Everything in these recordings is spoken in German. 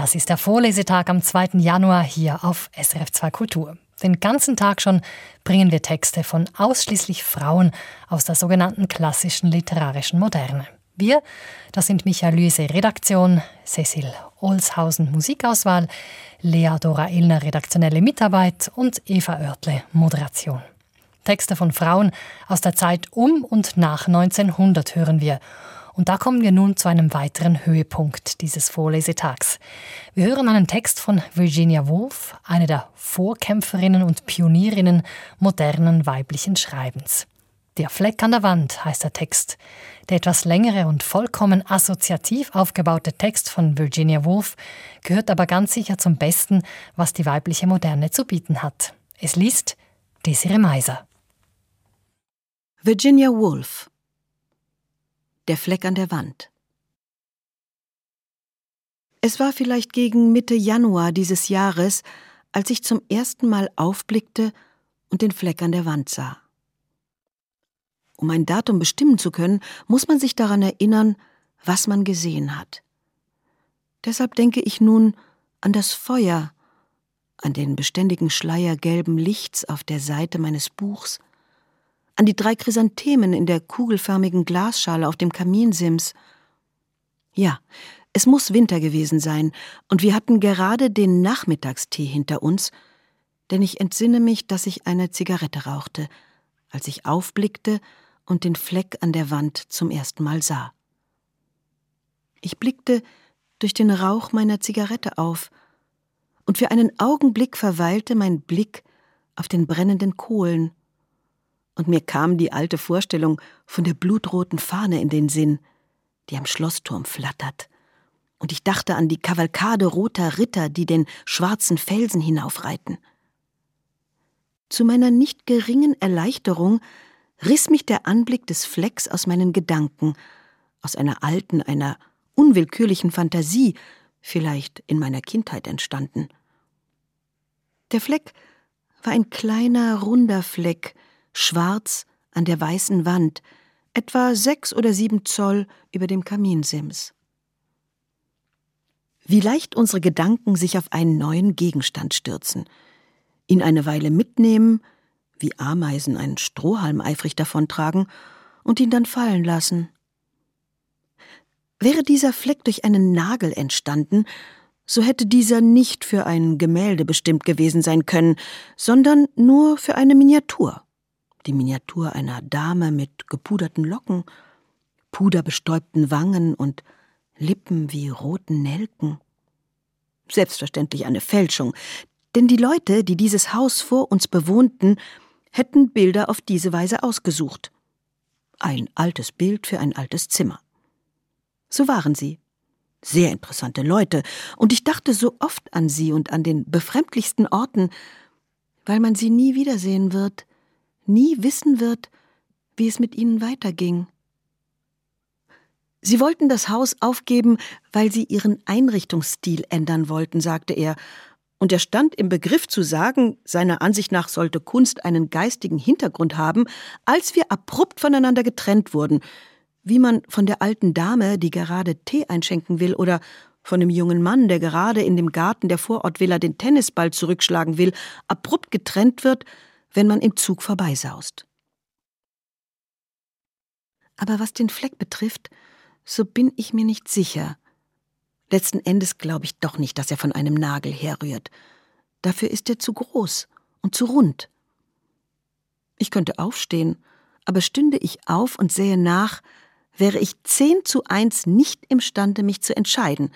Das ist der Vorlesetag am 2. Januar hier auf SRF 2 Kultur. Den ganzen Tag schon bringen wir Texte von ausschließlich Frauen aus der sogenannten klassischen literarischen Moderne. Wir, das sind Michael Lüse Redaktion, Cecil Olshausen Musikauswahl, Lea Dora Illner redaktionelle Mitarbeit und Eva Oertle Moderation. Texte von Frauen aus der Zeit um und nach 1900 hören wir und da kommen wir nun zu einem weiteren Höhepunkt dieses Vorlesetags. Wir hören einen Text von Virginia Woolf, eine der Vorkämpferinnen und Pionierinnen modernen weiblichen Schreibens. Der Fleck an der Wand heißt der Text. Der etwas längere und vollkommen assoziativ aufgebaute Text von Virginia Woolf gehört aber ganz sicher zum Besten, was die weibliche Moderne zu bieten hat. Es liest Desiree Meiser. Virginia Woolf der Fleck an der Wand. Es war vielleicht gegen Mitte Januar dieses Jahres, als ich zum ersten Mal aufblickte und den Fleck an der Wand sah. Um ein Datum bestimmen zu können, muss man sich daran erinnern, was man gesehen hat. Deshalb denke ich nun an das Feuer, an den beständigen Schleier gelben Lichts auf der Seite meines Buchs, an die drei Chrysanthemen in der kugelförmigen Glasschale auf dem Kaminsims. Ja, es muss Winter gewesen sein, und wir hatten gerade den Nachmittagstee hinter uns, denn ich entsinne mich, dass ich eine Zigarette rauchte, als ich aufblickte und den Fleck an der Wand zum ersten Mal sah. Ich blickte durch den Rauch meiner Zigarette auf, und für einen Augenblick verweilte mein Blick auf den brennenden Kohlen, und mir kam die alte Vorstellung von der blutroten Fahne in den Sinn, die am Schlossturm flattert. Und ich dachte an die Kavalkade roter Ritter, die den schwarzen Felsen hinaufreiten. Zu meiner nicht geringen Erleichterung riss mich der Anblick des Flecks aus meinen Gedanken, aus einer alten, einer unwillkürlichen Fantasie, vielleicht in meiner Kindheit entstanden. Der Fleck war ein kleiner, runder Fleck, schwarz an der weißen Wand, etwa sechs oder sieben Zoll über dem Kaminsims. Wie leicht unsere Gedanken sich auf einen neuen Gegenstand stürzen, ihn eine Weile mitnehmen, wie Ameisen einen Strohhalm eifrig davontragen und ihn dann fallen lassen. Wäre dieser Fleck durch einen Nagel entstanden, so hätte dieser nicht für ein Gemälde bestimmt gewesen sein können, sondern nur für eine Miniatur die Miniatur einer Dame mit gepuderten Locken, puderbestäubten Wangen und Lippen wie roten Nelken. Selbstverständlich eine Fälschung, denn die Leute, die dieses Haus vor uns bewohnten, hätten Bilder auf diese Weise ausgesucht. Ein altes Bild für ein altes Zimmer. So waren sie. Sehr interessante Leute, und ich dachte so oft an sie und an den befremdlichsten Orten, weil man sie nie wiedersehen wird, nie wissen wird, wie es mit ihnen weiterging. Sie wollten das Haus aufgeben, weil sie ihren Einrichtungsstil ändern wollten, sagte er, und er stand im Begriff zu sagen, seiner Ansicht nach sollte Kunst einen geistigen Hintergrund haben, als wir abrupt voneinander getrennt wurden, wie man von der alten Dame, die gerade Tee einschenken will, oder von dem jungen Mann, der gerade in dem Garten der Vorortvilla den Tennisball zurückschlagen will, abrupt getrennt wird, wenn man im Zug vorbeisaust. Aber was den Fleck betrifft, so bin ich mir nicht sicher. Letzten Endes glaube ich doch nicht, dass er von einem Nagel herrührt. Dafür ist er zu groß und zu rund. Ich könnte aufstehen, aber stünde ich auf und sähe nach, wäre ich zehn zu eins nicht imstande, mich zu entscheiden,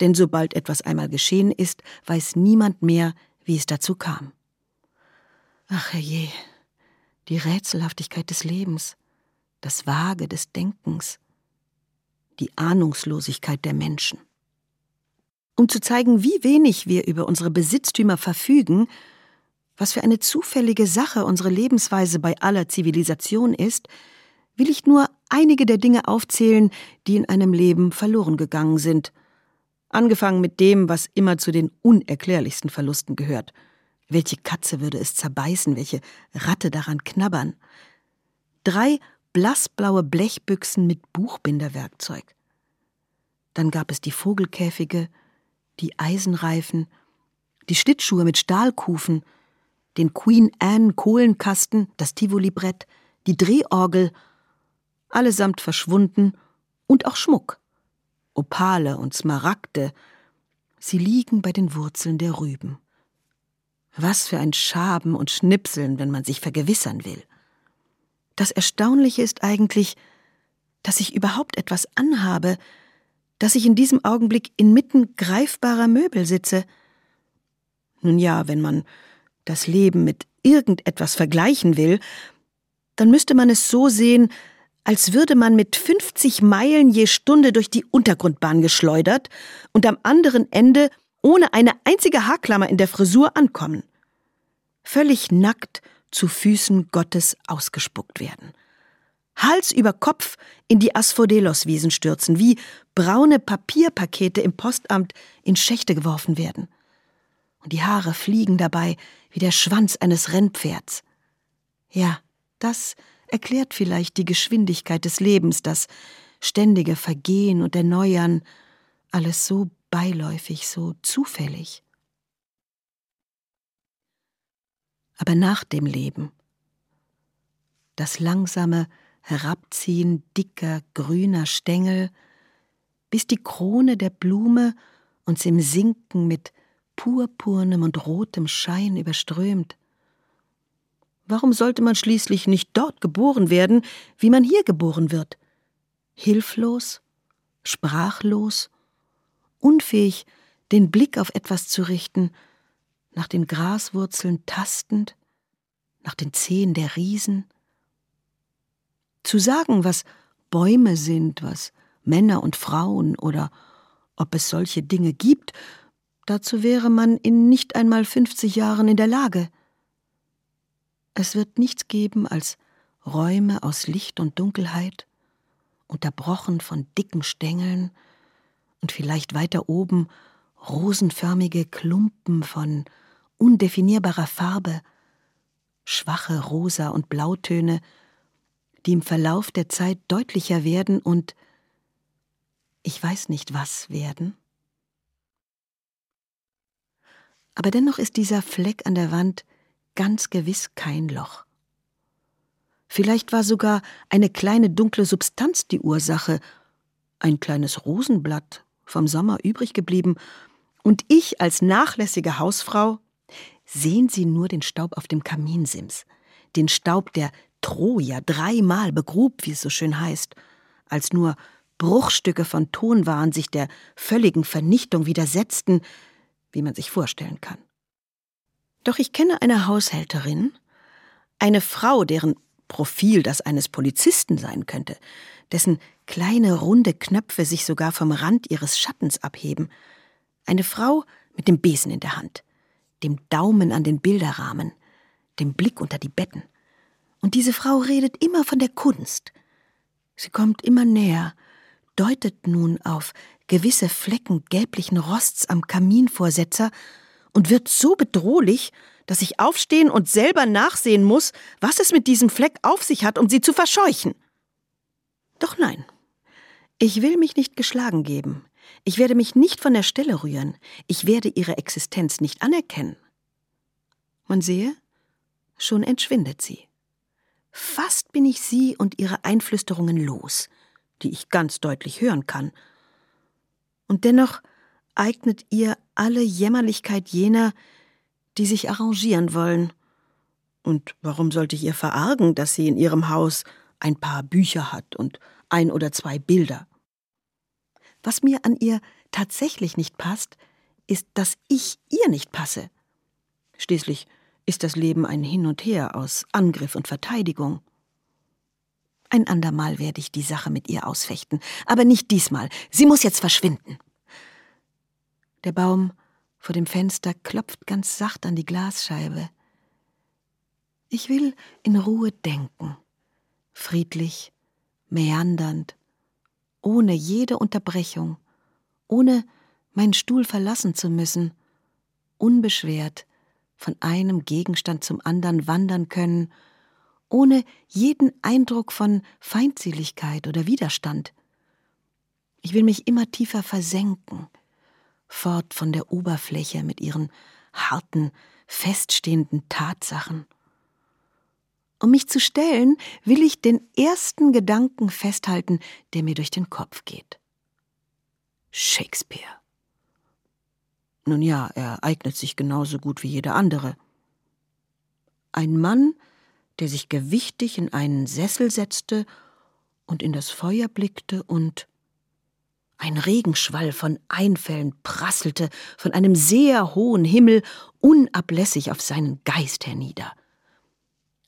denn sobald etwas einmal geschehen ist, weiß niemand mehr, wie es dazu kam. Ach herrje, die Rätselhaftigkeit des Lebens, das Vage des Denkens, die Ahnungslosigkeit der Menschen. Um zu zeigen, wie wenig wir über unsere Besitztümer verfügen, was für eine zufällige Sache unsere Lebensweise bei aller Zivilisation ist, will ich nur einige der Dinge aufzählen, die in einem Leben verloren gegangen sind, angefangen mit dem, was immer zu den unerklärlichsten Verlusten gehört – welche Katze würde es zerbeißen, welche Ratte daran knabbern? Drei blassblaue Blechbüchsen mit Buchbinderwerkzeug. Dann gab es die Vogelkäfige, die Eisenreifen, die Schlittschuhe mit Stahlkufen, den Queen Anne Kohlenkasten, das Tivoli-Brett, die Drehorgel, allesamt verschwunden und auch Schmuck. Opale und Smaragde, sie liegen bei den Wurzeln der Rüben. Was für ein Schaben und Schnipseln, wenn man sich vergewissern will. Das Erstaunliche ist eigentlich, dass ich überhaupt etwas anhabe, dass ich in diesem Augenblick inmitten greifbarer Möbel sitze. Nun ja, wenn man das Leben mit irgendetwas vergleichen will, dann müsste man es so sehen, als würde man mit 50 Meilen je Stunde durch die Untergrundbahn geschleudert und am anderen Ende ohne eine einzige Haarklammer in der Frisur ankommen. Völlig nackt zu Füßen Gottes ausgespuckt werden. Hals über Kopf in die Asphodelos-Wiesen stürzen, wie braune Papierpakete im Postamt in Schächte geworfen werden. Und die Haare fliegen dabei wie der Schwanz eines Rennpferds. Ja, das erklärt vielleicht die Geschwindigkeit des Lebens, das ständige Vergehen und Erneuern, alles so beiläufig, so zufällig. Aber nach dem Leben, das langsame Herabziehen dicker, grüner Stängel, bis die Krone der Blume uns im Sinken mit purpurnem und rotem Schein überströmt, Warum sollte man schließlich nicht dort geboren werden, wie man hier geboren wird? Hilflos, sprachlos, unfähig, den Blick auf etwas zu richten, nach den Graswurzeln tastend, nach den Zehen der Riesen. Zu sagen, was Bäume sind, was Männer und Frauen oder ob es solche Dinge gibt, dazu wäre man in nicht einmal fünfzig Jahren in der Lage. Es wird nichts geben als Räume aus Licht und Dunkelheit, unterbrochen von dicken Stängeln und vielleicht weiter oben rosenförmige Klumpen von undefinierbarer Farbe, schwache Rosa- und Blautöne, die im Verlauf der Zeit deutlicher werden und ich weiß nicht was werden. Aber dennoch ist dieser Fleck an der Wand ganz gewiss kein Loch. Vielleicht war sogar eine kleine dunkle Substanz die Ursache, ein kleines Rosenblatt vom Sommer übrig geblieben, und ich als nachlässige Hausfrau sehen Sie nur den Staub auf dem Kaminsims, den Staub, der Troja dreimal begrub, wie es so schön heißt, als nur Bruchstücke von Tonwaren sich der völligen Vernichtung widersetzten, wie man sich vorstellen kann. Doch ich kenne eine Haushälterin, eine Frau, deren Profil das eines Polizisten sein könnte, dessen kleine runde Knöpfe sich sogar vom Rand ihres Schattens abheben, eine Frau mit dem Besen in der Hand, dem Daumen an den Bilderrahmen, dem Blick unter die Betten. Und diese Frau redet immer von der Kunst. Sie kommt immer näher, deutet nun auf gewisse Flecken gelblichen Rosts am Kaminvorsetzer und wird so bedrohlich, dass ich aufstehen und selber nachsehen muss, was es mit diesem Fleck auf sich hat, um sie zu verscheuchen. Doch nein, ich will mich nicht geschlagen geben. Ich werde mich nicht von der Stelle rühren. Ich werde ihre Existenz nicht anerkennen. Man sehe, schon entschwindet sie. Fast bin ich sie und ihre Einflüsterungen los, die ich ganz deutlich hören kann. Und dennoch eignet ihr alle Jämmerlichkeit jener, die sich arrangieren wollen. Und warum sollte ich ihr verargen, dass sie in ihrem Haus ein paar Bücher hat und ein oder zwei Bilder? Was mir an ihr tatsächlich nicht passt, ist, dass ich ihr nicht passe. Schließlich ist das Leben ein Hin und Her aus Angriff und Verteidigung. Ein andermal werde ich die Sache mit ihr ausfechten, aber nicht diesmal. Sie muss jetzt verschwinden. Der Baum vor dem Fenster klopft ganz sacht an die Glasscheibe. Ich will in Ruhe denken, friedlich, meandernd, ohne jede Unterbrechung, ohne meinen Stuhl verlassen zu müssen, unbeschwert von einem Gegenstand zum anderen wandern können, ohne jeden Eindruck von Feindseligkeit oder Widerstand. Ich will mich immer tiefer versenken, fort von der Oberfläche mit ihren harten, feststehenden Tatsachen. Um mich zu stellen, will ich den ersten Gedanken festhalten, der mir durch den Kopf geht. Shakespeare. Nun ja, er eignet sich genauso gut wie jeder andere. Ein Mann, der sich gewichtig in einen Sessel setzte und in das Feuer blickte und ein Regenschwall von Einfällen prasselte von einem sehr hohen Himmel unablässig auf seinen Geist hernieder.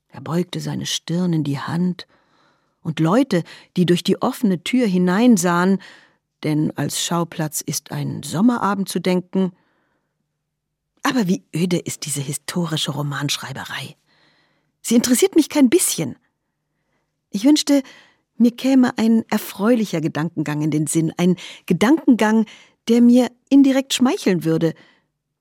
Er beugte seine Stirn in die Hand, und Leute, die durch die offene Tür hineinsahen, denn als Schauplatz ist ein Sommerabend zu denken. Aber wie öde ist diese historische Romanschreiberei. Sie interessiert mich kein bisschen. Ich wünschte, mir käme ein erfreulicher Gedankengang in den Sinn, ein Gedankengang, der mir indirekt schmeicheln würde,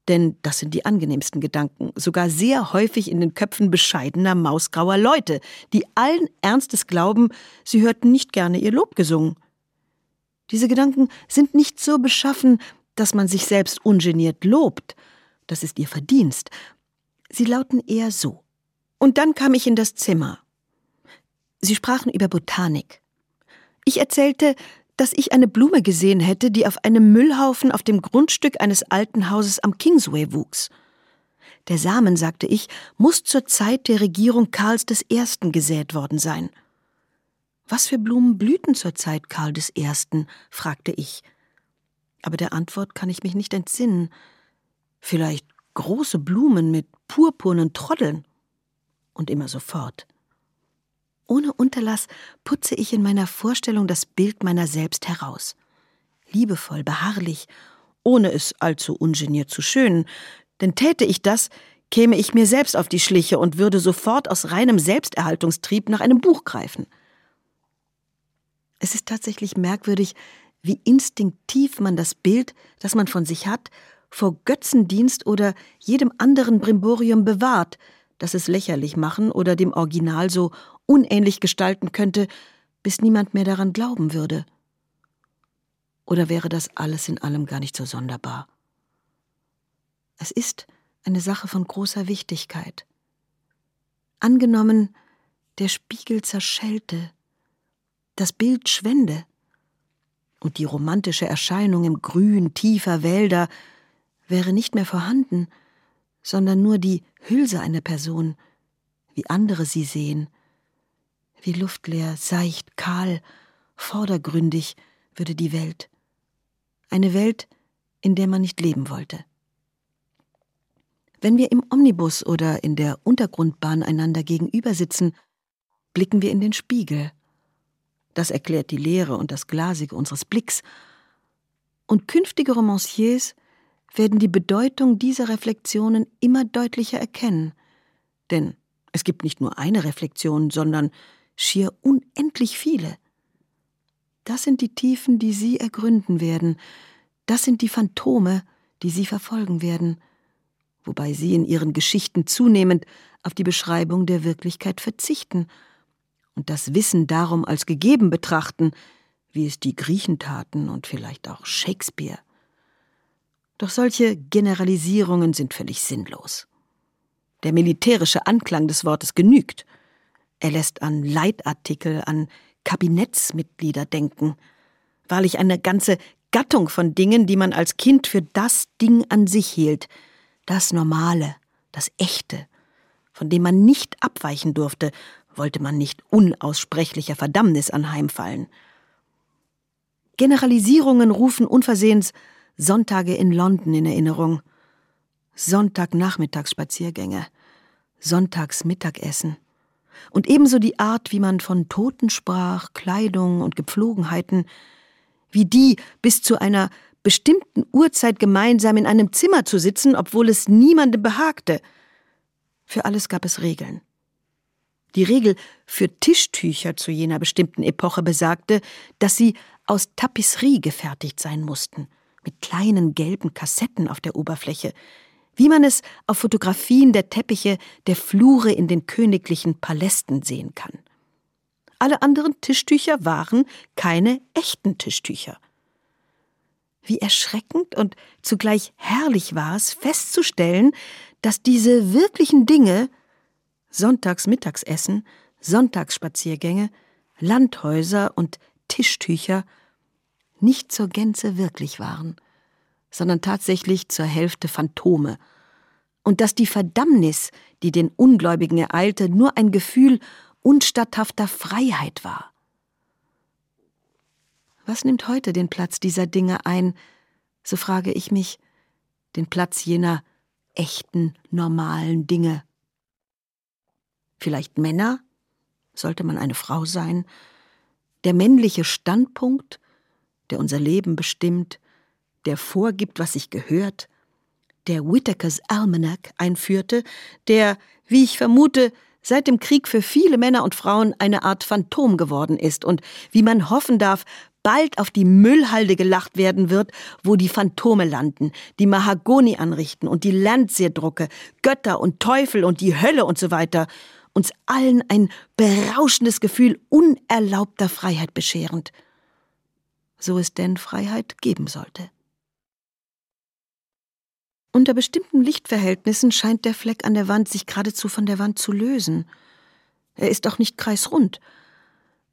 denn das sind die angenehmsten Gedanken, sogar sehr häufig in den Köpfen bescheidener, mausgrauer Leute, die allen Ernstes glauben, sie hörten nicht gerne ihr Lob gesungen. Diese Gedanken sind nicht so beschaffen, dass man sich selbst ungeniert lobt, das ist ihr Verdienst. Sie lauten eher so. Und dann kam ich in das Zimmer. Sie sprachen über Botanik. Ich erzählte, dass ich eine Blume gesehen hätte, die auf einem Müllhaufen auf dem Grundstück eines alten Hauses am Kingsway wuchs. Der Samen, sagte ich, muss zur Zeit der Regierung Karls I. gesät worden sein. Was für Blumen blühten zur Zeit Karl I.? fragte ich. Aber der Antwort kann ich mich nicht entsinnen. Vielleicht große Blumen mit purpurnen Troddeln. Und immer so fort. Ohne Unterlass putze ich in meiner Vorstellung das Bild meiner selbst heraus. Liebevoll, beharrlich, ohne es allzu ungeniert zu schönen, denn täte ich das, käme ich mir selbst auf die Schliche und würde sofort aus reinem Selbsterhaltungstrieb nach einem Buch greifen. Es ist tatsächlich merkwürdig, wie instinktiv man das Bild, das man von sich hat, vor Götzendienst oder jedem anderen Brimborium bewahrt, das es lächerlich machen oder dem Original so unähnlich gestalten könnte, bis niemand mehr daran glauben würde. Oder wäre das alles in allem gar nicht so sonderbar? Es ist eine Sache von großer Wichtigkeit. Angenommen, der Spiegel zerschellte, das Bild schwände, und die romantische Erscheinung im Grün tiefer Wälder wäre nicht mehr vorhanden, sondern nur die Hülse einer Person, wie andere sie sehen, wie luftleer, seicht, kahl, vordergründig würde die Welt. Eine Welt, in der man nicht leben wollte. Wenn wir im Omnibus oder in der Untergrundbahn einander gegenüber sitzen, blicken wir in den Spiegel. Das erklärt die Leere und das Glasige unseres Blicks. Und künftige Romanciers werden die Bedeutung dieser Reflexionen immer deutlicher erkennen. Denn es gibt nicht nur eine Reflexion, sondern schier unendlich viele. Das sind die Tiefen, die Sie ergründen werden, das sind die Phantome, die Sie verfolgen werden, wobei Sie in Ihren Geschichten zunehmend auf die Beschreibung der Wirklichkeit verzichten und das Wissen darum als gegeben betrachten, wie es die Griechen taten und vielleicht auch Shakespeare. Doch solche Generalisierungen sind völlig sinnlos. Der militärische Anklang des Wortes genügt. Er lässt an Leitartikel, an Kabinettsmitglieder denken. Wahrlich eine ganze Gattung von Dingen, die man als Kind für das Ding an sich hielt, das Normale, das Echte, von dem man nicht abweichen durfte, wollte man nicht unaussprechlicher Verdammnis anheimfallen. Generalisierungen rufen unversehens Sonntage in London in Erinnerung, Sonntagnachmittagsspaziergänge, Sonntagsmittagessen und ebenso die Art, wie man von Toten sprach, Kleidung und Gepflogenheiten, wie die bis zu einer bestimmten Uhrzeit gemeinsam in einem Zimmer zu sitzen, obwohl es niemandem behagte. Für alles gab es Regeln. Die Regel für Tischtücher zu jener bestimmten Epoche besagte, dass sie aus Tapisserie gefertigt sein mussten, mit kleinen gelben Kassetten auf der Oberfläche, wie man es auf Fotografien der Teppiche der Flure in den königlichen Palästen sehen kann. Alle anderen Tischtücher waren keine echten Tischtücher. Wie erschreckend und zugleich herrlich war es, festzustellen, dass diese wirklichen Dinge Sonntagsmittagsessen, Sonntagsspaziergänge, Landhäuser und Tischtücher nicht zur Gänze wirklich waren, sondern tatsächlich zur Hälfte Phantome, und dass die Verdammnis, die den Ungläubigen ereilte, nur ein Gefühl unstatthafter Freiheit war. Was nimmt heute den Platz dieser Dinge ein, so frage ich mich, den Platz jener echten, normalen Dinge? Vielleicht Männer? Sollte man eine Frau sein? Der männliche Standpunkt, der unser Leben bestimmt, der vorgibt, was sich gehört, der Whitakers Almanac einführte, der, wie ich vermute, seit dem Krieg für viele Männer und Frauen eine Art Phantom geworden ist und, wie man hoffen darf, bald auf die Müllhalde gelacht werden wird, wo die Phantome landen, die Mahagoni anrichten und die Landseerdrucke, Götter und Teufel und die Hölle und so weiter, uns allen ein berauschendes Gefühl unerlaubter Freiheit bescherend. So es denn Freiheit geben sollte. Unter bestimmten Lichtverhältnissen scheint der Fleck an der Wand sich geradezu von der Wand zu lösen. Er ist auch nicht kreisrund.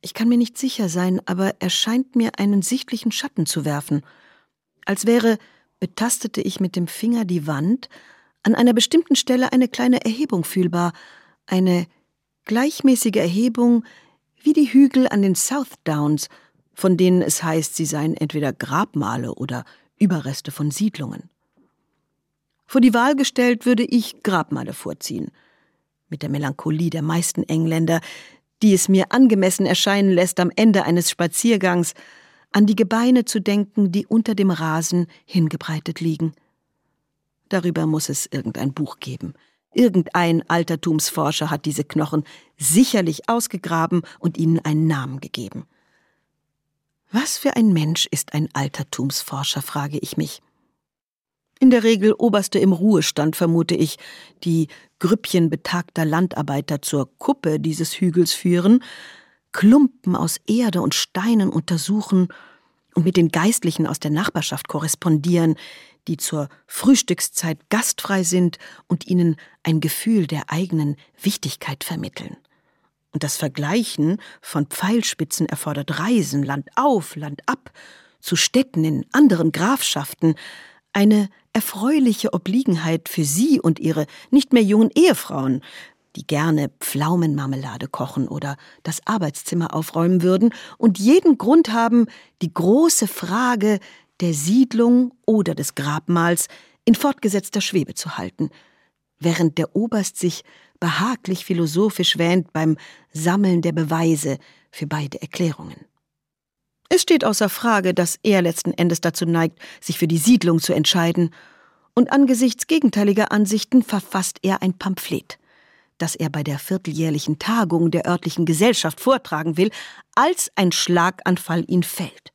Ich kann mir nicht sicher sein, aber er scheint mir einen sichtlichen Schatten zu werfen. Als wäre, betastete ich mit dem Finger die Wand, an einer bestimmten Stelle eine kleine Erhebung fühlbar, eine gleichmäßige Erhebung wie die Hügel an den South Downs, von denen es heißt, sie seien entweder Grabmale oder Überreste von Siedlungen. Vor die Wahl gestellt würde ich Grabmale vorziehen. Mit der Melancholie der meisten Engländer, die es mir angemessen erscheinen lässt, am Ende eines Spaziergangs an die Gebeine zu denken, die unter dem Rasen hingebreitet liegen. Darüber muss es irgendein Buch geben. Irgendein Altertumsforscher hat diese Knochen sicherlich ausgegraben und ihnen einen Namen gegeben. Was für ein Mensch ist ein Altertumsforscher, frage ich mich. In der Regel Oberste im Ruhestand, vermute ich, die Grüppchen betagter Landarbeiter zur Kuppe dieses Hügels führen, Klumpen aus Erde und Steinen untersuchen und mit den Geistlichen aus der Nachbarschaft korrespondieren, die zur Frühstückszeit gastfrei sind und ihnen ein Gefühl der eigenen Wichtigkeit vermitteln. Und das Vergleichen von Pfeilspitzen erfordert Reisen Land auf, Land ab, zu Städten in anderen Grafschaften, eine erfreuliche Obliegenheit für sie und ihre nicht mehr jungen Ehefrauen, die gerne Pflaumenmarmelade kochen oder das Arbeitszimmer aufräumen würden und jeden Grund haben, die große Frage der Siedlung oder des Grabmals in fortgesetzter Schwebe zu halten, während der Oberst sich behaglich philosophisch wähnt beim Sammeln der Beweise für beide Erklärungen. Es steht außer Frage, dass er letzten Endes dazu neigt, sich für die Siedlung zu entscheiden, und angesichts gegenteiliger Ansichten verfasst er ein Pamphlet, das er bei der vierteljährlichen Tagung der örtlichen Gesellschaft vortragen will, als ein Schlaganfall ihn fällt,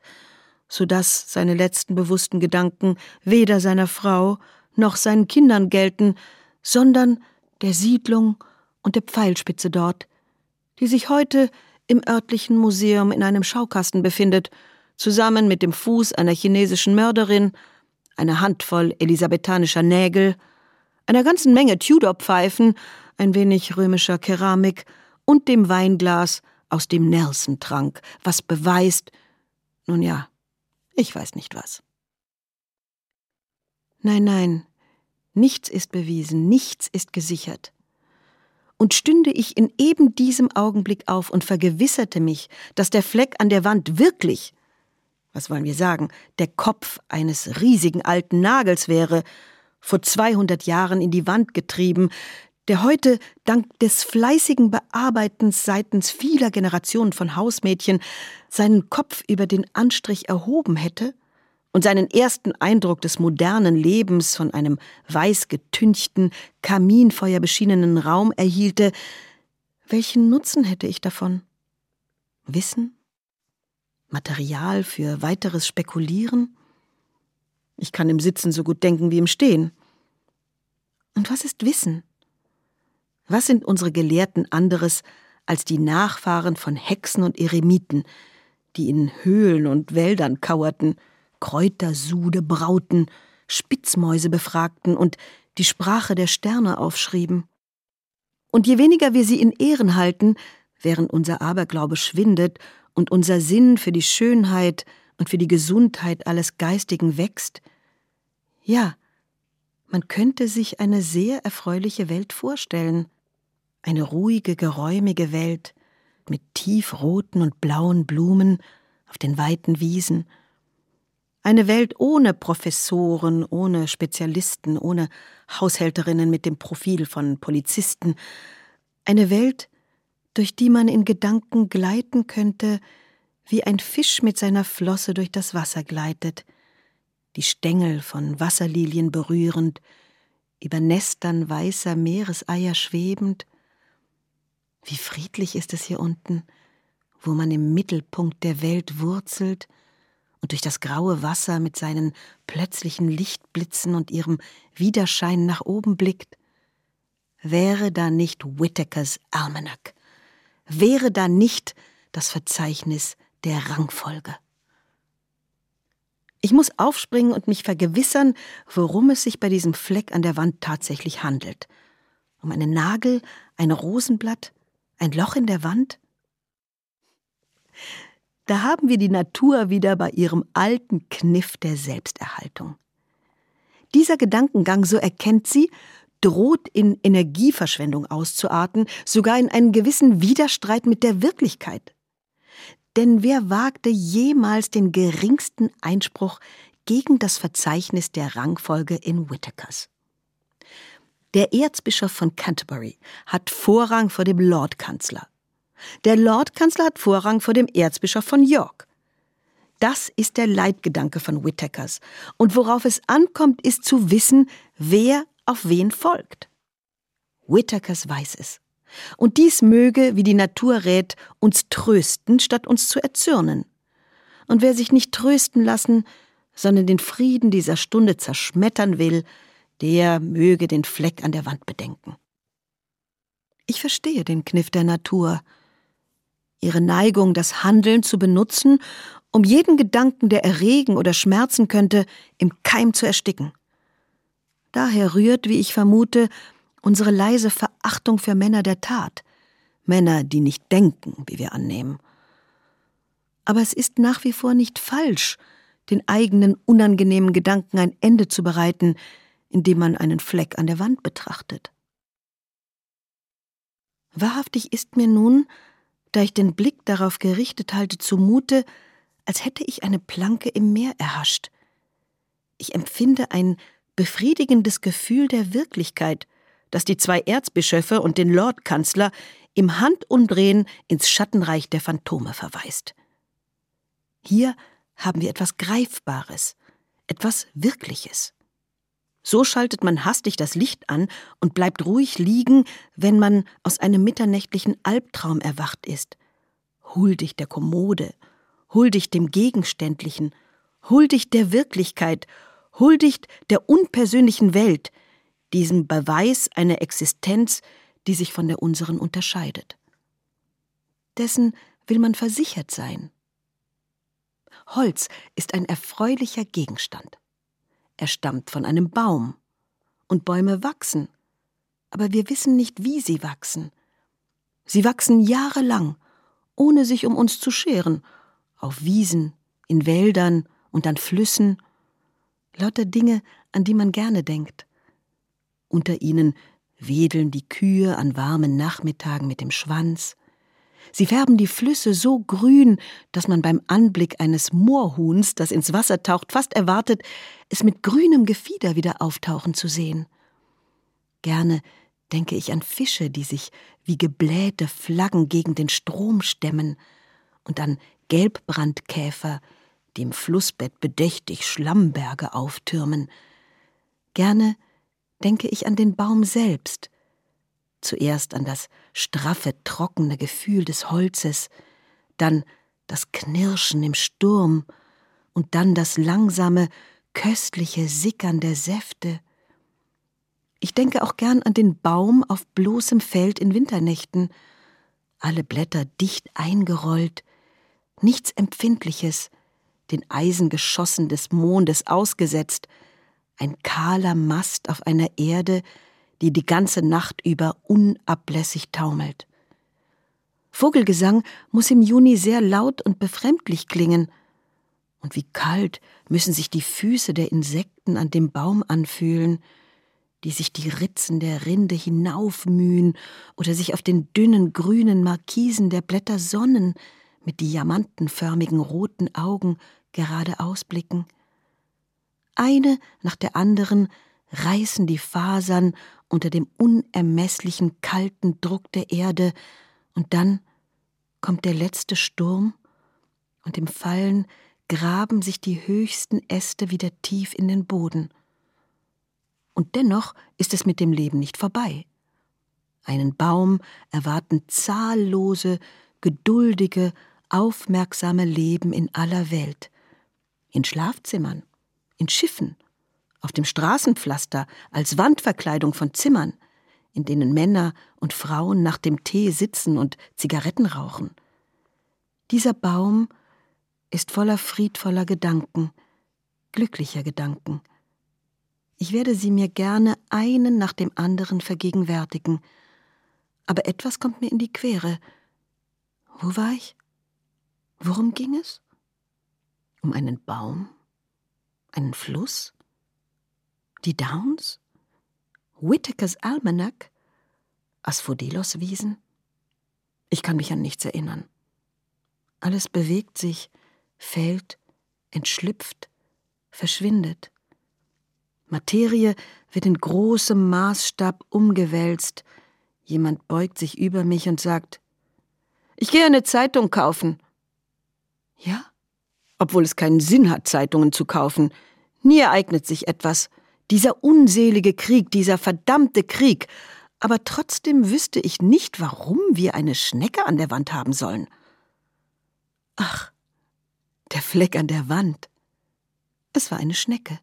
so dass seine letzten bewussten Gedanken weder seiner Frau noch seinen Kindern gelten, sondern der Siedlung und der Pfeilspitze dort, die sich heute im örtlichen Museum in einem Schaukasten befindet, zusammen mit dem Fuß einer chinesischen Mörderin, einer Handvoll elisabethanischer Nägel, einer ganzen Menge Tudor-Pfeifen, ein wenig römischer Keramik und dem Weinglas, aus dem Nelson trank, was beweist, nun ja, ich weiß nicht was. Nein, nein, nichts ist bewiesen, nichts ist gesichert und stünde ich in eben diesem Augenblick auf und vergewisserte mich, dass der Fleck an der Wand wirklich, was wollen wir sagen, der Kopf eines riesigen alten Nagels wäre, vor 200 Jahren in die Wand getrieben, der heute dank des fleißigen Bearbeitens seitens vieler Generationen von Hausmädchen seinen Kopf über den Anstrich erhoben hätte, und seinen ersten Eindruck des modernen Lebens von einem weißgetünchten, kaminfeuerbeschienenen Raum erhielte, welchen Nutzen hätte ich davon? Wissen? Material für weiteres Spekulieren? Ich kann im Sitzen so gut denken wie im Stehen. Und was ist Wissen? Was sind unsere Gelehrten anderes als die Nachfahren von Hexen und Eremiten, die in Höhlen und Wäldern kauerten, Kräutersude brauten, Spitzmäuse befragten und die Sprache der Sterne aufschrieben. Und je weniger wir sie in Ehren halten, während unser Aberglaube schwindet und unser Sinn für die Schönheit und für die Gesundheit alles Geistigen wächst, ja, man könnte sich eine sehr erfreuliche Welt vorstellen, eine ruhige, geräumige Welt mit tiefroten und blauen Blumen auf den weiten Wiesen, eine Welt ohne Professoren, ohne Spezialisten, ohne Haushälterinnen mit dem Profil von Polizisten, eine Welt, durch die man in Gedanken gleiten könnte, wie ein Fisch mit seiner Flosse durch das Wasser gleitet, die Stängel von Wasserlilien berührend, über Nestern weißer Meereseier schwebend. Wie friedlich ist es hier unten, wo man im Mittelpunkt der Welt wurzelt und durch das graue Wasser mit seinen plötzlichen Lichtblitzen und ihrem Widerschein nach oben blickt. Wäre da nicht Whittakers Almanac? Wäre da nicht das Verzeichnis der Rangfolge? Ich muss aufspringen und mich vergewissern, worum es sich bei diesem Fleck an der Wand tatsächlich handelt. Um einen Nagel, ein Rosenblatt, ein Loch in der Wand? Da haben wir die Natur wieder bei ihrem alten Kniff der Selbsterhaltung. Dieser Gedankengang, so erkennt sie, droht in Energieverschwendung auszuarten, sogar in einen gewissen Widerstreit mit der Wirklichkeit. Denn wer wagte jemals den geringsten Einspruch gegen das Verzeichnis der Rangfolge in Whitakers? Der Erzbischof von Canterbury hat Vorrang vor dem Lordkanzler. Der Lordkanzler hat Vorrang vor dem Erzbischof von York. Das ist der Leitgedanke von Whitakers. Und worauf es ankommt, ist zu wissen, wer auf wen folgt. Whitakers weiß es. Und dies möge, wie die Natur rät, uns trösten, statt uns zu erzürnen. Und wer sich nicht trösten lassen, sondern den Frieden dieser Stunde zerschmettern will, der möge den Fleck an der Wand bedenken. Ich verstehe den Kniff der Natur, ihre Neigung, das Handeln zu benutzen, um jeden Gedanken, der erregen oder schmerzen könnte, im Keim zu ersticken. Daher rührt, wie ich vermute, unsere leise Verachtung für Männer der Tat, Männer, die nicht denken, wie wir annehmen. Aber es ist nach wie vor nicht falsch, den eigenen unangenehmen Gedanken ein Ende zu bereiten, indem man einen Fleck an der Wand betrachtet. Wahrhaftig ist mir nun, da ich den Blick darauf gerichtet halte, zumute, als hätte ich eine Planke im Meer erhascht. Ich empfinde ein befriedigendes Gefühl der Wirklichkeit, das die zwei Erzbischöfe und den Lordkanzler im Handumdrehen ins Schattenreich der Phantome verweist. Hier haben wir etwas Greifbares, etwas Wirkliches. So schaltet man hastig das Licht an und bleibt ruhig liegen, wenn man aus einem mitternächtlichen Albtraum erwacht ist. Huldig der Kommode, huldigt dem Gegenständlichen, huldigt der Wirklichkeit, huldigt der unpersönlichen Welt, diesem Beweis einer Existenz, die sich von der unseren unterscheidet. Dessen will man versichert sein. Holz ist ein erfreulicher Gegenstand. Er stammt von einem Baum. Und Bäume wachsen. Aber wir wissen nicht, wie sie wachsen. Sie wachsen jahrelang, ohne sich um uns zu scheren, auf Wiesen, in Wäldern und an Flüssen. Lauter Dinge, an die man gerne denkt. Unter ihnen wedeln die Kühe an warmen Nachmittagen mit dem Schwanz. Sie färben die Flüsse so grün, dass man beim Anblick eines Moorhuhns, das ins Wasser taucht, fast erwartet, es mit grünem Gefieder wieder auftauchen zu sehen. Gerne denke ich an Fische, die sich wie geblähte Flaggen gegen den Strom stemmen, und an Gelbbrandkäfer, die im Flussbett bedächtig Schlammberge auftürmen. Gerne denke ich an den Baum selbst, zuerst an das straffe, trockene Gefühl des Holzes, dann das Knirschen im Sturm und dann das langsame, köstliche Sickern der Säfte. Ich denke auch gern an den Baum auf bloßem Feld in Winternächten, alle Blätter dicht eingerollt, nichts Empfindliches, den Eisengeschossen des Mondes ausgesetzt, ein kahler Mast auf einer Erde, die die ganze Nacht über unablässig taumelt. Vogelgesang muss im Juni sehr laut und befremdlich klingen. Und wie kalt müssen sich die Füße der Insekten an dem Baum anfühlen, die sich die Ritzen der Rinde hinaufmühen oder sich auf den dünnen grünen Markisen der Blätter sonnen, mit diamantenförmigen roten Augen geradeaus blicken. Eine nach der anderen reißen die Fasern unter dem unermesslichen kalten Druck der Erde, und dann kommt der letzte Sturm, und im Fallen graben sich die höchsten Äste wieder tief in den Boden. Und dennoch ist es mit dem Leben nicht vorbei. Einen Baum erwarten zahllose, geduldige, aufmerksame Leben in aller Welt. In Schlafzimmern, in Schiffen, auf dem Straßenpflaster, als Wandverkleidung von Zimmern, in denen Männer und Frauen nach dem Tee sitzen und Zigaretten rauchen. Dieser Baum ist voller friedvoller Gedanken, glücklicher Gedanken. Ich werde sie mir gerne einen nach dem anderen vergegenwärtigen, aber etwas kommt mir in die Quere. Wo war ich? Worum ging es? Um einen Baum? Einen Fluss? Die Downs? Whitakers Almanac? Asphodelos-Wiesen? Ich kann mich an nichts erinnern. Alles bewegt sich, fällt, entschlüpft, verschwindet. Materie wird in großem Maßstab umgewälzt. Jemand beugt sich über mich und sagt, ich gehe eine Zeitung kaufen. Ja? Obwohl es keinen Sinn hat, Zeitungen zu kaufen. Nie ereignet sich etwas. Dieser unselige Krieg, dieser verdammte Krieg. Aber trotzdem wüsste ich nicht, warum wir eine Schnecke an der Wand haben sollen. Ach, der Fleck an der Wand. Es war eine Schnecke.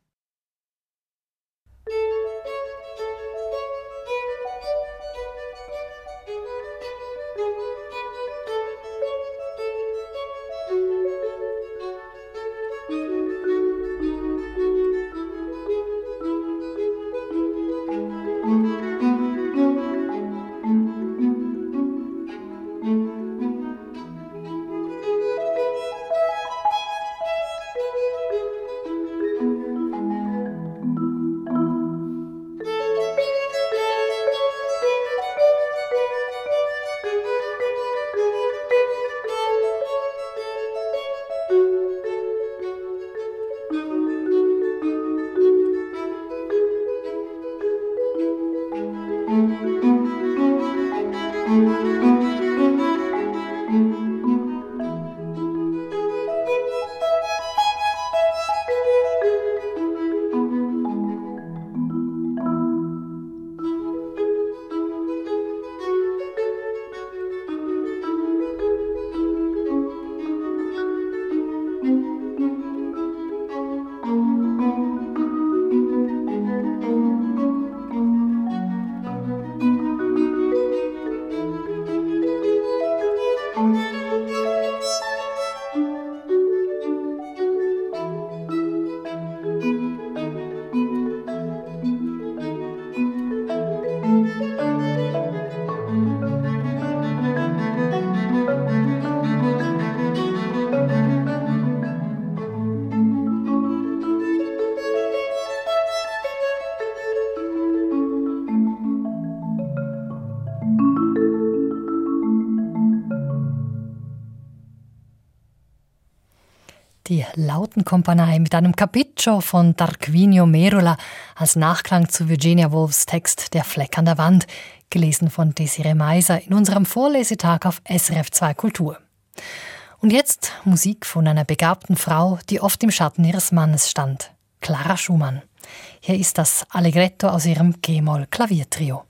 Lautenkompanie mit einem Capiccio von Tarquinio Merula als Nachklang zu Virginia Woolfs Text Der Fleck an der Wand, gelesen von Desiree Meiser in unserem Vorlesetag auf SRF 2 Kultur. Und jetzt Musik von einer begabten Frau, die oft im Schatten ihres Mannes stand, Clara Schumann. Hier ist das Allegretto aus ihrem G-Moll-Klaviertrio.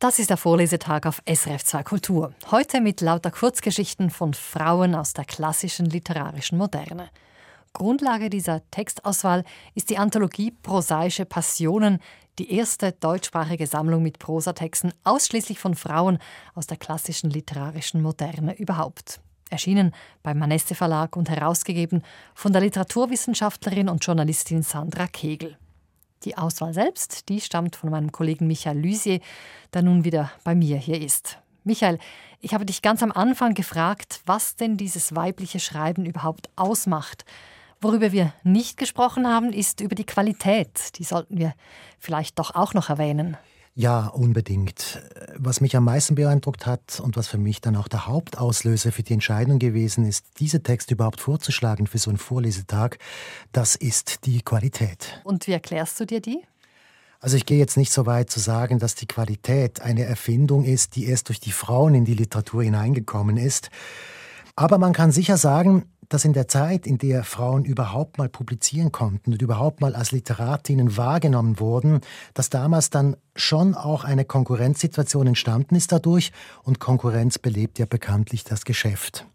Das ist der Vorlesetag auf SRF 2 Kultur. Heute mit lauter Kurzgeschichten von Frauen aus der klassischen literarischen Moderne. Grundlage dieser Textauswahl ist die Anthologie Prosaische Passionen, die erste deutschsprachige Sammlung mit Prosatexten ausschließlich von Frauen aus der klassischen literarischen Moderne überhaupt. Erschienen beim Manesse Verlag und herausgegeben von der Literaturwissenschaftlerin und Journalistin Sandra Kegel. Die Auswahl selbst, die stammt von meinem Kollegen Michael Lysier, der nun wieder bei mir hier ist. Michael, ich habe dich ganz am Anfang gefragt, was denn dieses weibliche Schreiben überhaupt ausmacht. Worüber wir nicht gesprochen haben, ist über die Qualität. Die sollten wir vielleicht doch auch noch erwähnen. Ja, unbedingt. Was mich am meisten beeindruckt hat und was für mich dann auch der Hauptauslöser für die Entscheidung gewesen ist, diese Texte überhaupt vorzuschlagen für so einen Vorlesetag, das ist die Qualität. Und wie erklärst du dir die? Also ich gehe jetzt nicht so weit zu sagen, dass die Qualität eine Erfindung ist, die erst durch die Frauen in die Literatur hineingekommen ist. Aber man kann sicher sagen, dass in der Zeit, in der Frauen überhaupt mal publizieren konnten und überhaupt mal als Literatinnen wahrgenommen wurden, dass damals dann schon auch eine Konkurrenzsituation entstanden ist dadurch und Konkurrenz belebt ja bekanntlich das Geschäft.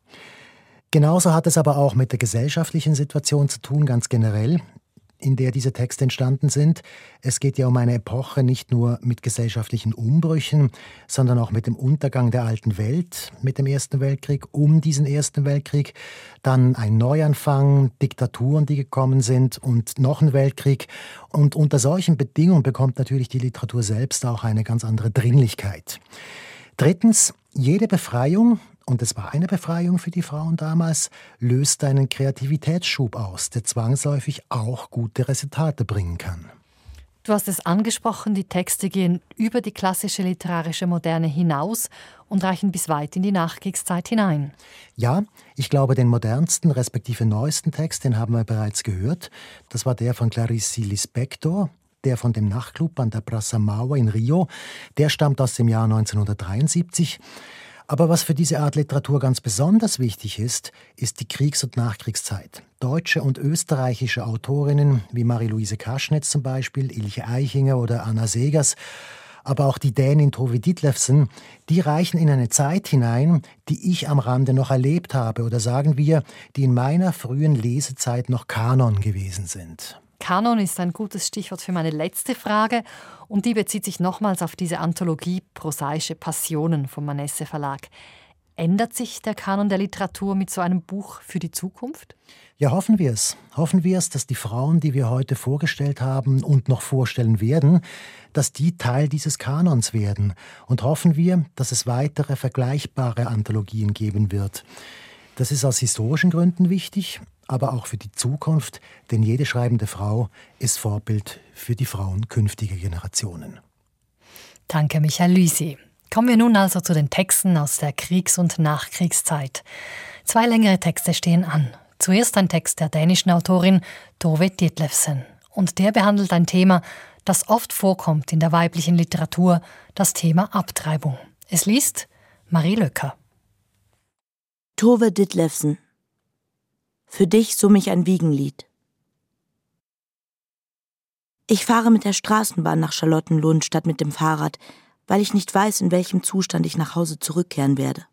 Genauso hat es aber auch mit der gesellschaftlichen Situation zu tun, ganz generell in der diese Texte entstanden sind. Es geht ja um eine Epoche nicht nur mit gesellschaftlichen Umbrüchen, sondern auch mit dem Untergang der alten Welt, mit dem Ersten Weltkrieg, um diesen Ersten Weltkrieg, dann ein Neuanfang, Diktaturen, die gekommen sind und noch ein Weltkrieg. Und unter solchen Bedingungen bekommt natürlich die Literatur selbst auch eine ganz andere Dringlichkeit. Drittens, jede Befreiung, und es war eine Befreiung für die Frauen damals, löst einen Kreativitätsschub aus, der zwangsläufig auch gute Resultate bringen kann. Du hast es angesprochen, die Texte gehen über die klassische literarische Moderne hinaus und reichen bis weit in die Nachkriegszeit hinein. Ja, ich glaube, den modernsten respektive neuesten Text, den haben wir bereits gehört. Das war der von Clarice Lispector, der von dem Nachtclub an der Praça Mauer in Rio. Der stammt aus dem Jahr 1973. Aber was für diese Art Literatur ganz besonders wichtig ist, ist die Kriegs- und Nachkriegszeit. Deutsche und österreichische Autorinnen wie Marie-Louise Kaschnitz zum Beispiel, Ilche Eichinger oder Anna Segers, aber auch die Dänin Tove Ditlevsen, die reichen in eine Zeit hinein, die ich am Rande noch erlebt habe oder sagen wir, die in meiner frühen Lesezeit noch Kanon gewesen sind. Kanon ist ein gutes Stichwort für meine letzte Frage und die bezieht sich nochmals auf diese Anthologie Prosaische Passionen vom Manesse Verlag. Ändert sich der Kanon der Literatur mit so einem Buch für die Zukunft? Ja, hoffen wir es. Hoffen wir es, dass die Frauen, die wir heute vorgestellt haben und noch vorstellen werden, dass die Teil dieses Kanons werden. Und hoffen wir, dass es weitere vergleichbare Anthologien geben wird. Das ist aus historischen Gründen wichtig, aber auch für die Zukunft, denn jede schreibende Frau ist Vorbild für die Frauen künftiger Generationen. Danke, Michael Lüsi. Kommen wir nun also zu den Texten aus der Kriegs- und Nachkriegszeit. Zwei längere Texte stehen an. Zuerst ein Text der dänischen Autorin Tove Dietlefsen. Und der behandelt ein Thema, das oft vorkommt in der weiblichen Literatur, das Thema Abtreibung. Es liest Marie Löcker. Tove Ditlevsen für dich summ ich ein Wiegenlied. Ich fahre mit der Straßenbahn nach Charlottenlund statt mit dem Fahrrad, weil ich nicht weiß, in welchem Zustand ich nach Hause zurückkehren werde.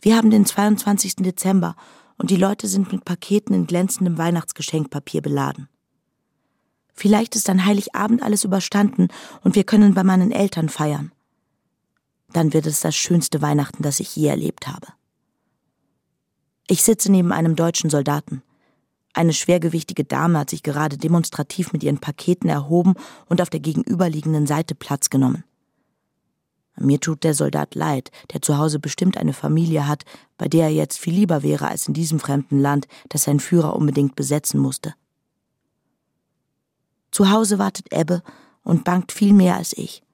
Wir haben den 22. Dezember und die Leute sind mit Paketen in glänzendem Weihnachtsgeschenkpapier beladen. Vielleicht ist an Heiligabend alles überstanden und wir können bei meinen Eltern feiern. Dann wird es das schönste Weihnachten, das ich je erlebt habe. Ich sitze neben einem deutschen Soldaten. Eine schwergewichtige Dame hat sich gerade demonstrativ mit ihren Paketen erhoben und auf der gegenüberliegenden Seite Platz genommen. Mir tut der Soldat leid, der zu Hause bestimmt eine Familie hat, bei der er jetzt viel lieber wäre als in diesem fremden Land, das sein Führer unbedingt besetzen musste. Zu Hause wartet Ebbe und bangt viel mehr als ich.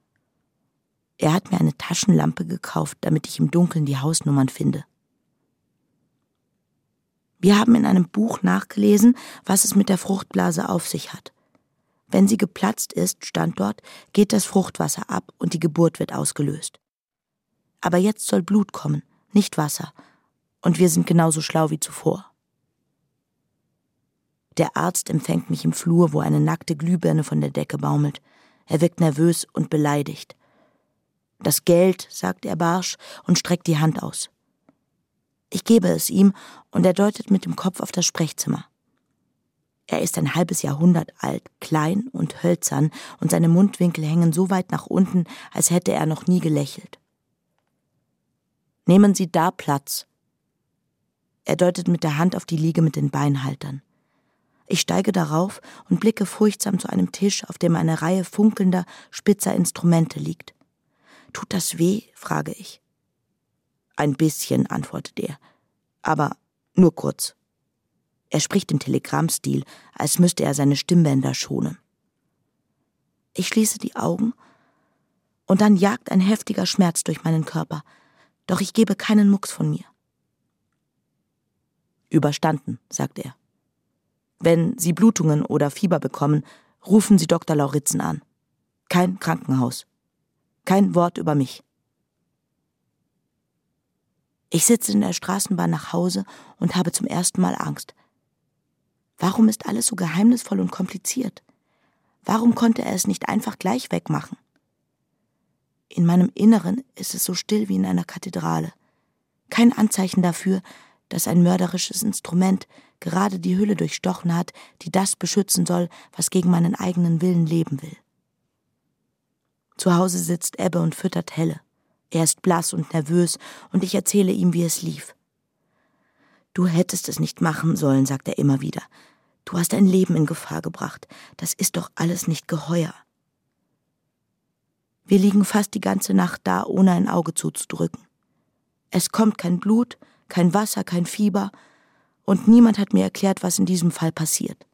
Er hat mir eine Taschenlampe gekauft, damit ich im Dunkeln die Hausnummern finde. Wir haben in einem Buch nachgelesen, was es mit der Fruchtblase auf sich hat. Wenn sie geplatzt ist, stand dort, geht das Fruchtwasser ab und die Geburt wird ausgelöst. Aber jetzt soll Blut kommen, nicht Wasser, und wir sind genauso schlau wie zuvor. Der Arzt empfängt mich im Flur, wo eine nackte Glühbirne von der Decke baumelt. Er wirkt nervös und beleidigt. Das Geld, sagt er barsch und streckt die Hand aus. Ich gebe es ihm und er deutet mit dem Kopf auf das Sprechzimmer. Er ist ein halbes Jahrhundert alt, klein und hölzern, und seine Mundwinkel hängen so weit nach unten, als hätte er noch nie gelächelt. Nehmen Sie da Platz. Er deutet mit der Hand auf die Liege mit den Beinhaltern. Ich steige darauf und blicke furchtsam zu einem Tisch, auf dem eine Reihe funkelnder, spitzer Instrumente liegt. Tut das weh? frage ich. Ein bisschen, antwortet er, aber nur kurz. Er spricht im Telegrammstil, als müsste er seine Stimmbänder schonen. Ich schließe die Augen und dann jagt ein heftiger Schmerz durch meinen Körper, doch ich gebe keinen Mucks von mir. Überstanden, sagt er. Wenn Sie Blutungen oder Fieber bekommen, rufen Sie Dr. Lauritzen an. Kein Krankenhaus. Kein Wort über mich. Ich sitze in der Straßenbahn nach Hause und habe zum ersten Mal Angst. Warum ist alles so geheimnisvoll und kompliziert? Warum konnte er es nicht einfach gleich wegmachen? In meinem Inneren ist es so still wie in einer Kathedrale. Kein Anzeichen dafür, dass ein mörderisches Instrument gerade die Hülle durchstochen hat, die das beschützen soll, was gegen meinen eigenen Willen leben will. Zu Hause sitzt Ebbe und füttert Helle. Er ist blass und nervös, und ich erzähle ihm, wie es lief. Du hättest es nicht machen sollen, sagt er immer wieder. Du hast dein Leben in Gefahr gebracht. Das ist doch alles nicht geheuer. Wir liegen fast die ganze Nacht da, ohne ein Auge zuzudrücken. Es kommt kein Blut, kein Wasser, kein Fieber, und niemand hat mir erklärt, was in diesem Fall passiert.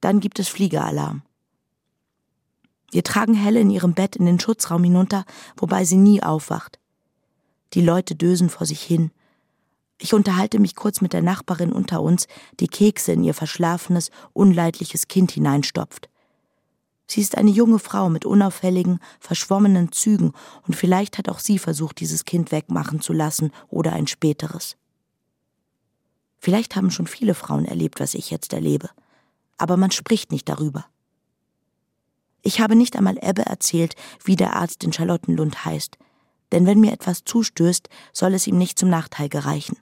Dann gibt es Fliegeralarm. Wir tragen Helle in ihrem Bett in den Schutzraum hinunter, wobei sie nie aufwacht. Die Leute dösen vor sich hin. Ich unterhalte mich kurz mit der Nachbarin unter uns, die Kekse in ihr verschlafenes, unleidliches Kind hineinstopft. Sie ist eine junge Frau mit unauffälligen, verschwommenen Zügen, und vielleicht hat auch sie versucht, dieses Kind wegmachen zu lassen oder ein späteres. Vielleicht haben schon viele Frauen erlebt, was ich jetzt erlebe, aber man spricht nicht darüber. Ich habe nicht einmal Ebbe erzählt, wie der Arzt in Charlottenlund heißt, denn wenn mir etwas zustößt, soll es ihm nicht zum Nachteil gereichen.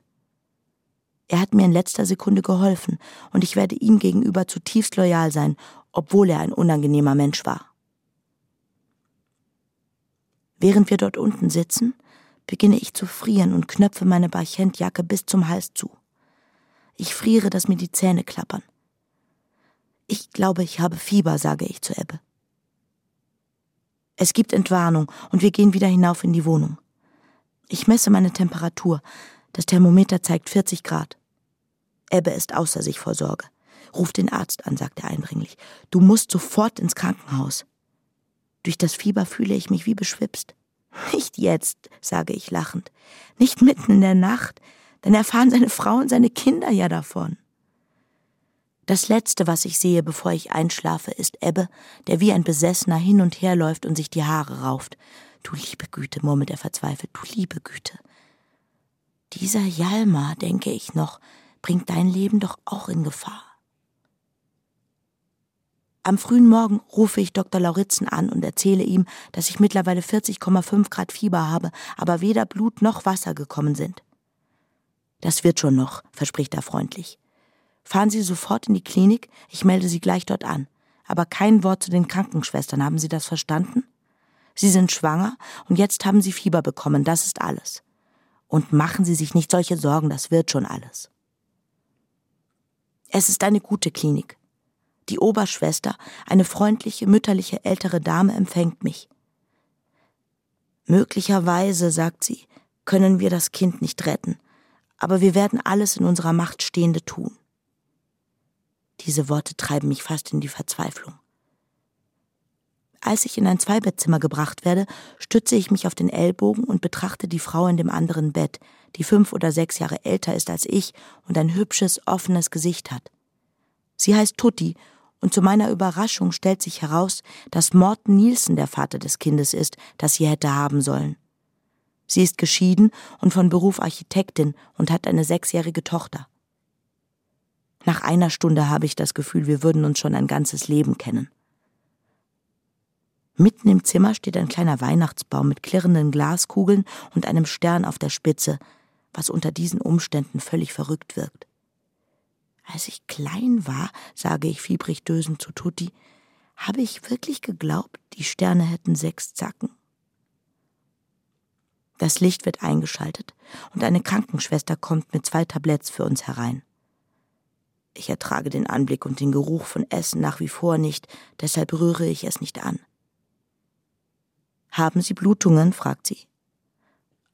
Er hat mir in letzter Sekunde geholfen, und ich werde ihm gegenüber zutiefst loyal sein, obwohl er ein unangenehmer Mensch war. Während wir dort unten sitzen, beginne ich zu frieren und knöpfe meine Barchentjacke bis zum Hals zu. Ich friere, dass mir die Zähne klappern. Ich glaube, ich habe Fieber, sage ich zu Ebbe. Es gibt Entwarnung und wir gehen wieder hinauf in die Wohnung. Ich messe meine Temperatur. Das Thermometer zeigt 40 Grad. Ebbe ist außer sich vor Sorge. Ruf den Arzt an, sagt er eindringlich. Du musst sofort ins Krankenhaus. Durch das Fieber fühle ich mich wie beschwipst. Nicht jetzt, sage ich lachend. Nicht mitten in der Nacht. Dann erfahren seine Frau und seine Kinder ja davon. Das Letzte, was ich sehe, bevor ich einschlafe, ist Ebbe, der wie ein Besessener hin und her läuft und sich die Haare rauft. Du liebe Güte, murmelt er verzweifelt, du liebe Güte. Dieser Jalmar, denke ich noch, bringt dein Leben doch auch in Gefahr. Am frühen Morgen rufe ich Dr. Lauritzen an und erzähle ihm, dass ich mittlerweile 40,5 Grad Fieber habe, aber weder Blut noch Wasser gekommen sind. Das wird schon noch, verspricht er freundlich. Fahren Sie sofort in die Klinik, ich melde Sie gleich dort an. Aber kein Wort zu den Krankenschwestern, haben Sie das verstanden? Sie sind schwanger und jetzt haben Sie Fieber bekommen, das ist alles. Und machen Sie sich nicht solche Sorgen, das wird schon alles. Es ist eine gute Klinik. Die Oberschwester, eine freundliche, mütterliche ältere Dame, empfängt mich. Möglicherweise, sagt sie, können wir das Kind nicht retten, aber wir werden alles in unserer Macht Stehende tun. Diese Worte treiben mich fast in die Verzweiflung. Als ich in ein Zweibettzimmer gebracht werde, stütze ich mich auf den Ellbogen und betrachte die Frau in dem anderen Bett, die fünf oder sechs Jahre älter ist als ich und ein hübsches, offenes Gesicht hat. Sie heißt Tutti, und zu meiner Überraschung stellt sich heraus, dass Morten Nielsen der Vater des Kindes ist, das sie hätte haben sollen. Sie ist geschieden und von Beruf Architektin und hat eine sechsjährige Tochter. Nach einer Stunde habe ich das Gefühl, wir würden uns schon ein ganzes Leben kennen. Mitten im Zimmer steht ein kleiner Weihnachtsbaum mit klirrenden Glaskugeln und einem Stern auf der Spitze, was unter diesen Umständen völlig verrückt wirkt. Als ich klein war, sage ich fiebrig dösend zu Tutti, habe ich wirklich geglaubt, die Sterne hätten sechs Zacken. Das Licht wird eingeschaltet und eine Krankenschwester kommt mit zwei Tabletts für uns herein. Ich ertrage den Anblick und den Geruch von Essen nach wie vor nicht, deshalb rühre ich es nicht an. Haben Sie Blutungen? fragt sie.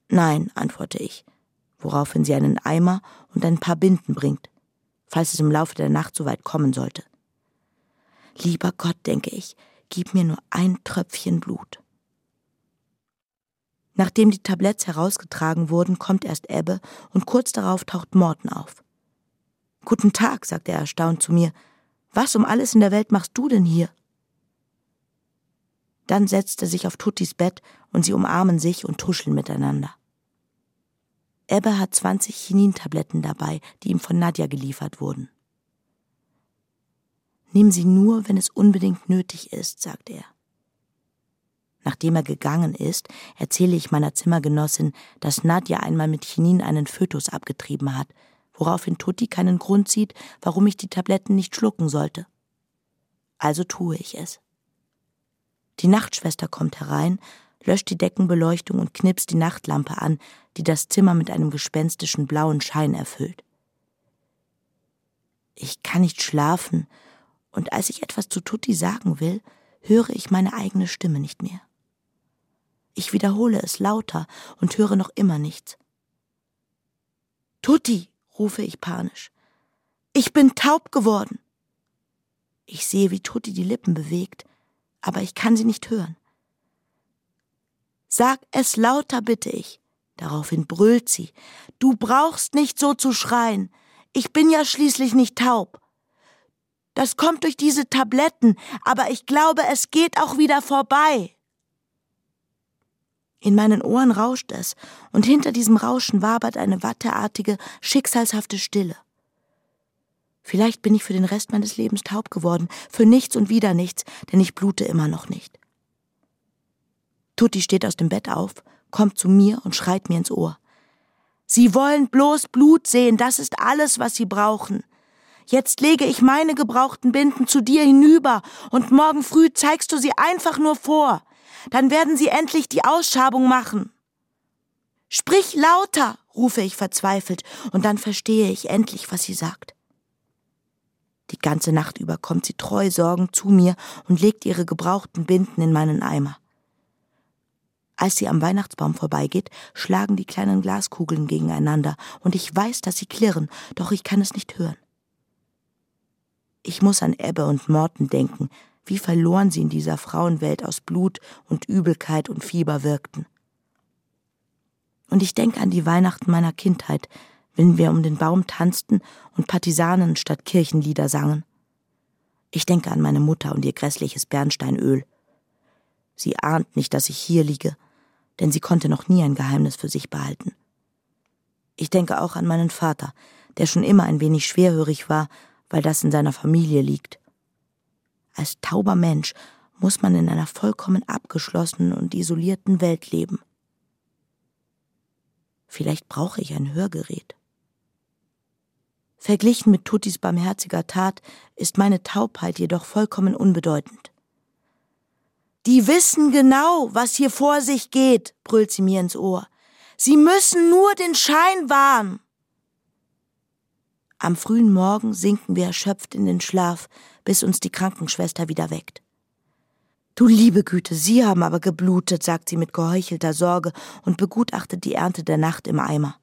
Nein, antworte ich, woraufhin sie einen Eimer und ein paar Binden bringt, falls es im Laufe der Nacht so weit kommen sollte. Lieber Gott, denke ich, gib mir nur ein Tröpfchen Blut. Nachdem die Tabletts herausgetragen wurden, kommt erst Ebbe und kurz darauf taucht Morten auf. Guten Tag, sagt er erstaunt zu mir. Was um alles in der Welt machst du denn hier? Dann setzt er sich auf Tuttis Bett und sie umarmen sich und tuscheln miteinander. Ebbe hat 20 Chinintabletten dabei, die ihm von Nadja geliefert wurden. Nimm sie nur, wenn es unbedingt nötig ist, sagt er. Nachdem er gegangen ist, erzähle ich meiner Zimmergenossin, dass Nadja einmal mit Chinin einen Fötus abgetrieben hat, woraufhin Tutti keinen Grund sieht, warum ich die Tabletten nicht schlucken sollte. Also tue ich es. Die Nachtschwester kommt herein, löscht die Deckenbeleuchtung und knipst die Nachtlampe an, die das Zimmer mit einem gespenstischen blauen Schein erfüllt. Ich kann nicht schlafen, und als ich etwas zu Tutti sagen will, höre ich meine eigene Stimme nicht mehr. Ich wiederhole es lauter und höre noch immer nichts. Tutti, rufe ich panisch. Ich bin taub geworden. Ich sehe, wie Tutti die Lippen bewegt, aber ich kann sie nicht hören. Sag es lauter, bitte ich. Daraufhin brüllt sie. Du brauchst nicht so zu schreien. Ich bin ja schließlich nicht taub. Das kommt durch diese Tabletten, aber ich glaube, es geht auch wieder vorbei. In meinen Ohren rauscht es, und hinter diesem Rauschen wabert eine watteartige, schicksalshafte Stille. Vielleicht bin ich für den Rest meines Lebens taub geworden, für nichts und wieder nichts, denn ich blute immer noch nicht. Tutti steht aus dem Bett auf, kommt zu mir und schreit mir ins Ohr. Sie wollen bloß Blut sehen, das ist alles, was Sie brauchen. Jetzt lege ich meine gebrauchten Binden zu dir hinüber, und morgen früh zeigst du sie einfach nur vor. Dann werden sie endlich die Ausschabung machen. Sprich lauter, rufe ich verzweifelt, und dann verstehe ich endlich, was sie sagt. Die ganze Nacht über kommt sie treu sorgend zu mir und legt ihre gebrauchten Binden in meinen Eimer. Als sie am Weihnachtsbaum vorbeigeht, schlagen die kleinen Glaskugeln gegeneinander, und ich weiß, dass sie klirren, doch ich kann es nicht hören. Ich muss an Ebbe und Morten denken, wie verloren sie in dieser Frauenwelt aus Blut und Übelkeit und Fieber wirkten. Und ich denke an die Weihnachten meiner Kindheit, wenn wir um den Baum tanzten und Partisanen statt Kirchenlieder sangen. Ich denke an meine Mutter und ihr grässliches Bernsteinöl. Sie ahnt nicht, dass ich hier liege, denn sie konnte noch nie ein Geheimnis für sich behalten. Ich denke auch an meinen Vater, der schon immer ein wenig schwerhörig war, weil das in seiner Familie liegt. Als tauber Mensch muss man in einer vollkommen abgeschlossenen und isolierten Welt leben. Vielleicht brauche ich ein Hörgerät. Verglichen mit Tutis barmherziger Tat ist meine Taubheit jedoch vollkommen unbedeutend. Die wissen genau, was hier vor sich geht, brüllt sie mir ins Ohr. Sie müssen nur den Schein wahren. Am frühen Morgen sinken wir erschöpft in den Schlaf, bis uns die Krankenschwester wieder weckt. Du liebe Güte, Sie haben aber geblutet, sagt sie mit geheuchelter Sorge und begutachtet die Ernte der Nacht im Eimer.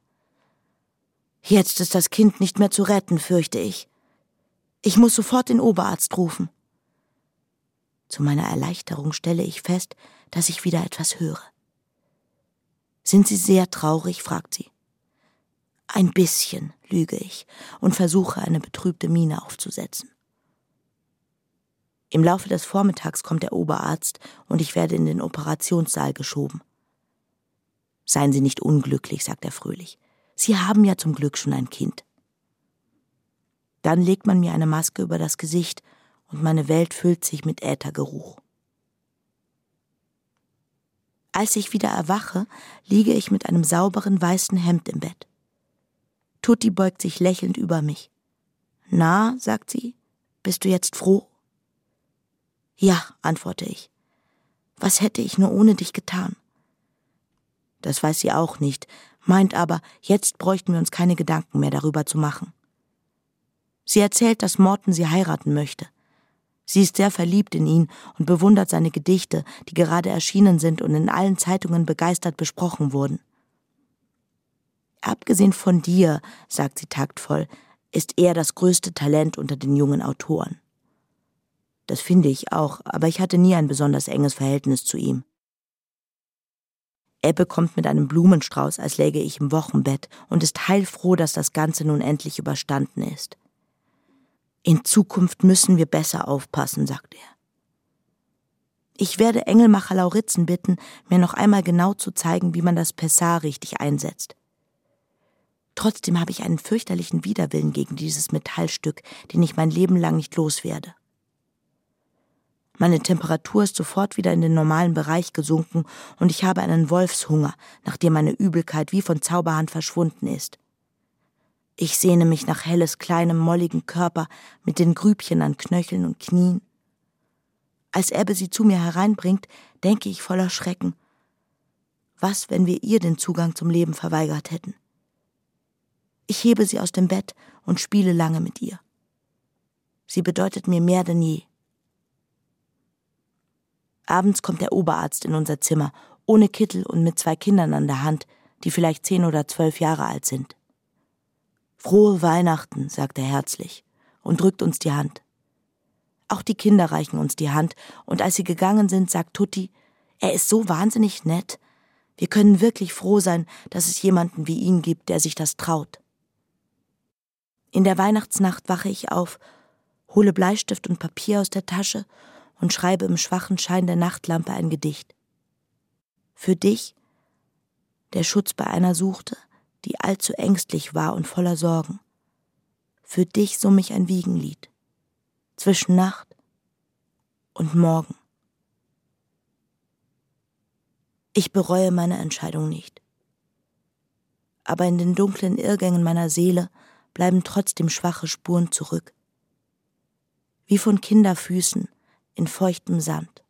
Jetzt ist das Kind nicht mehr zu retten, fürchte ich. Ich muss sofort den Oberarzt rufen. Zu meiner Erleichterung stelle ich fest, dass ich wieder etwas höre. Sind Sie sehr traurig? fragt sie. Ein bisschen, lüge ich und versuche eine betrübte Miene aufzusetzen. Im Laufe des Vormittags kommt der Oberarzt und ich werde in den Operationssaal geschoben. Seien Sie nicht unglücklich, sagt er fröhlich. Sie haben ja zum Glück schon ein Kind. Dann legt man mir eine Maske über das Gesicht und meine Welt füllt sich mit Äthergeruch. Als ich wieder erwache, liege ich mit einem sauberen weißen Hemd im Bett. Tutti beugt sich lächelnd über mich. Na, sagt sie, bist du jetzt froh? Ja, antworte ich. Was hätte ich nur ohne dich getan? Das weiß sie auch nicht, meint aber, jetzt bräuchten wir uns keine Gedanken mehr darüber zu machen. Sie erzählt, dass Morton sie heiraten möchte. Sie ist sehr verliebt in ihn und bewundert seine Gedichte, die gerade erschienen sind und in allen Zeitungen begeistert besprochen wurden. Abgesehen von dir, sagt sie taktvoll, ist er das größte Talent unter den jungen Autoren. Das finde ich auch, aber ich hatte nie ein besonders enges Verhältnis zu ihm. Ebbe kommt mit einem Blumenstrauß, als läge ich im Wochenbett und ist heilfroh, dass das Ganze nun endlich überstanden ist. In Zukunft müssen wir besser aufpassen, sagt er. Ich werde Engelmacher Lauritzen bitten, mir noch einmal genau zu zeigen, wie man das Pessar richtig einsetzt. Trotzdem habe ich einen fürchterlichen Widerwillen gegen dieses Metallstück, den ich mein Leben lang nicht loswerde. Meine Temperatur ist sofort wieder in den normalen Bereich gesunken und ich habe einen Wolfshunger, nachdem meine Übelkeit wie von Zauberhand verschwunden ist. Ich sehne mich nach Helles kleinem, molligen Körper mit den Grübchen an Knöcheln und Knien. Als Ebbe sie zu mir hereinbringt, denke ich voller Schrecken. Was, wenn wir ihr den Zugang zum Leben verweigert hätten? Ich hebe sie aus dem Bett und spiele lange mit ihr. Sie bedeutet mir mehr denn je. Abends kommt der Oberarzt in unser Zimmer, ohne Kittel und mit zwei Kindern an der Hand, die vielleicht zehn oder zwölf Jahre alt sind. Frohe Weihnachten, sagt er herzlich und drückt uns die Hand. Auch die Kinder reichen uns die Hand, und als sie gegangen sind, sagt Tutti, er ist so wahnsinnig nett. Wir können wirklich froh sein, dass es jemanden wie ihn gibt, der sich das traut. In der Weihnachtsnacht wache ich auf, hole Bleistift und Papier aus der Tasche und schreibe im schwachen Schein der Nachtlampe ein Gedicht. Für dich, der Schutz bei einer suchte, die allzu ängstlich war und voller Sorgen. Für dich summ ich ein Wiegenlied. Zwischen Nacht und Morgen. Ich bereue meine Entscheidung nicht. Aber in den dunklen Irrgängen meiner Seele bleiben trotzdem schwache Spuren zurück. Wie von Kinderfüßen in feuchtem Sand.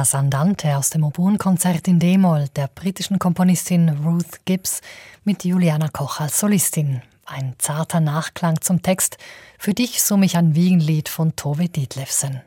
Das Andante aus dem Oboenkonzert in D-Moll der britischen Komponistin Ruth Gibbs mit Juliana Koch als Solistin. Ein zarter Nachklang zum Text. Für dich summe ich ein Wiegenlied von Tove Dietlefsen.